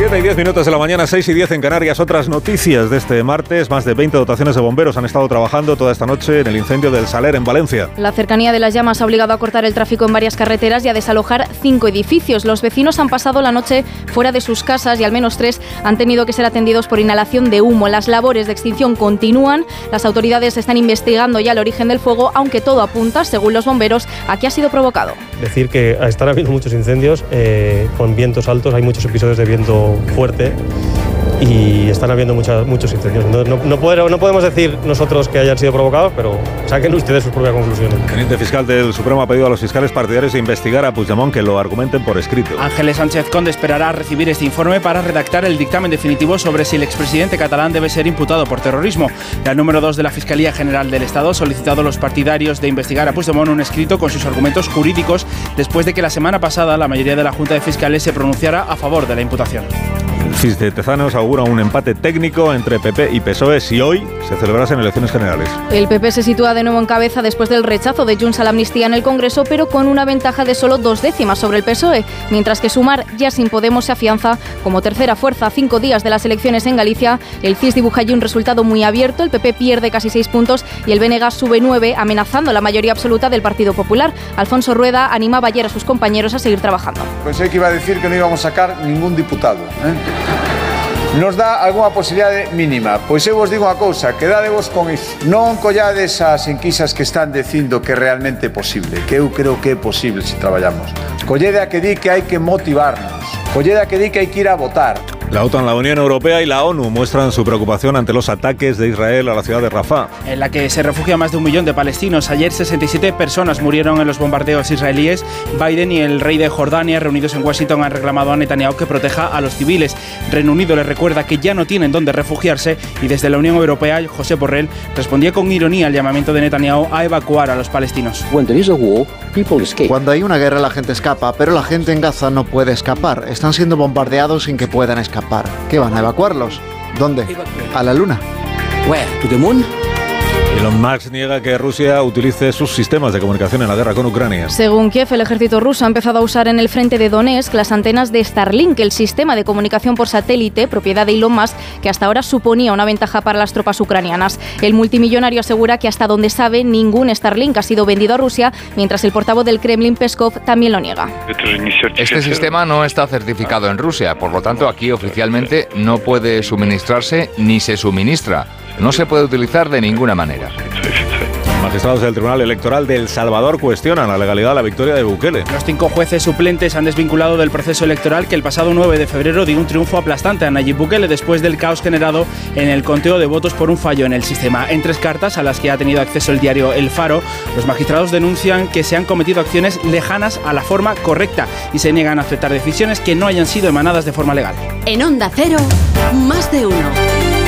y 10 minutos de la mañana, 6 y 10 en Canarias. Otras noticias de este martes. Más de 20 dotaciones de bomberos han estado trabajando toda esta noche en el incendio del Saler en Valencia. La cercanía de las llamas ha obligado a cortar el tráfico en varias carreteras y a desalojar cinco edificios. Los vecinos han pasado la noche fuera de sus casas y al menos tres han tenido que ser atendidos por inhalación de humo. Las labores de extinción continúan. Las autoridades están investigando ya el origen del fuego, aunque todo apunta, según los bomberos, a que ha sido provocado. Decir que están habiendo muchos incendios eh, con vientos altos, hay muchos episodios de viento fuerte y están habiendo muchas, muchos incendios. No, no, podemos decir nosotros que hayan sido provocados, pero saquen ustedes sus propias conclusiones. El teniente fiscal del Supremo ha pedido a los fiscales partidarios de investigar a Puigdemont que lo argumenten por escrito. Ángeles Sánchez Conde esperará a recibir este informe para redactar el dictamen definitivo sobre si el expresidente catalán debe ser imputado por terrorismo. El número 2 de la Fiscalía General del Estado ha solicitado a los partidarios de investigar a Puigdemont un escrito con sus argumentos jurídicos después de que la semana pasada la mayoría de la Junta de Fiscales se pronunciara a favor de la imputación. El CIS de Tezanos augura un empate técnico entre PP y PSOE si hoy se celebrasen elecciones generales. El PP se sitúa de nuevo en cabeza después del rechazo de Junts a la amnistía en el Congreso, pero con una ventaja de solo dos décimas sobre el PSOE, mientras que Sumar ya sin Podemos se afianza como tercera fuerza a cinco días de las elecciones en Galicia. El CIS dibuja allí un resultado muy abierto, el PP pierde casi seis puntos y el BNG sube nueve, amenazando la mayoría absoluta del Partido Popular. Alfonso Rueda animaba ayer a sus compañeros a seguir trabajando. Pensé que iba a decir que no íbamos a sacar ningún diputado. ¿eh? nos dá algunha posibilidade mínima. Pois eu vos digo unha cousa, quedadevos con iso. Non collades as enquisas que están dicindo que realmente é posible, que eu creo que é posible se traballamos. Collede a que di que hai que motivarnos. Collede a que di que hai que ir a votar. La OTAN, la Unión Europea y la ONU muestran su preocupación ante los ataques de Israel a la ciudad de Rafah. En la que se refugia más de un millón de palestinos. Ayer 67 personas murieron en los bombardeos israelíes. Biden y el rey de Jordania, reunidos en Washington, han reclamado a Netanyahu que proteja a los civiles. Reino Unido les recuerda que ya no tienen dónde refugiarse y desde la Unión Europea, José Borrell respondía con ironía al llamamiento de Netanyahu a evacuar a los palestinos. Cuando hay una guerra la gente escapa, pero la gente en Gaza no puede escapar. Están siendo bombardeados sin que puedan escapar. ¿Qué van a evacuarlos? ¿Dónde? A la Luna. Where? To the moon? Elon Musk niega que Rusia utilice sus sistemas de comunicación en la guerra con Ucrania. Según Kiev, el ejército ruso ha empezado a usar en el frente de Donetsk las antenas de Starlink, el sistema de comunicación por satélite, propiedad de Elon Musk, que hasta ahora suponía una ventaja para las tropas ucranianas. El multimillonario asegura que hasta donde sabe ningún Starlink ha sido vendido a Rusia, mientras el portavoz del Kremlin, Peskov, también lo niega. Este sistema no está certificado en Rusia, por lo tanto aquí oficialmente no puede suministrarse ni se suministra no se puede utilizar de ninguna manera. Magistrados del Tribunal Electoral de El Salvador cuestionan la legalidad de la victoria de Bukele. Los cinco jueces suplentes han desvinculado del proceso electoral que el pasado 9 de febrero dio un triunfo aplastante a Nayib Bukele después del caos generado en el conteo de votos por un fallo en el sistema. En tres cartas a las que ha tenido acceso el diario El Faro, los magistrados denuncian que se han cometido acciones lejanas a la forma correcta y se niegan a aceptar decisiones que no hayan sido emanadas de forma legal. En Onda Cero, más de uno.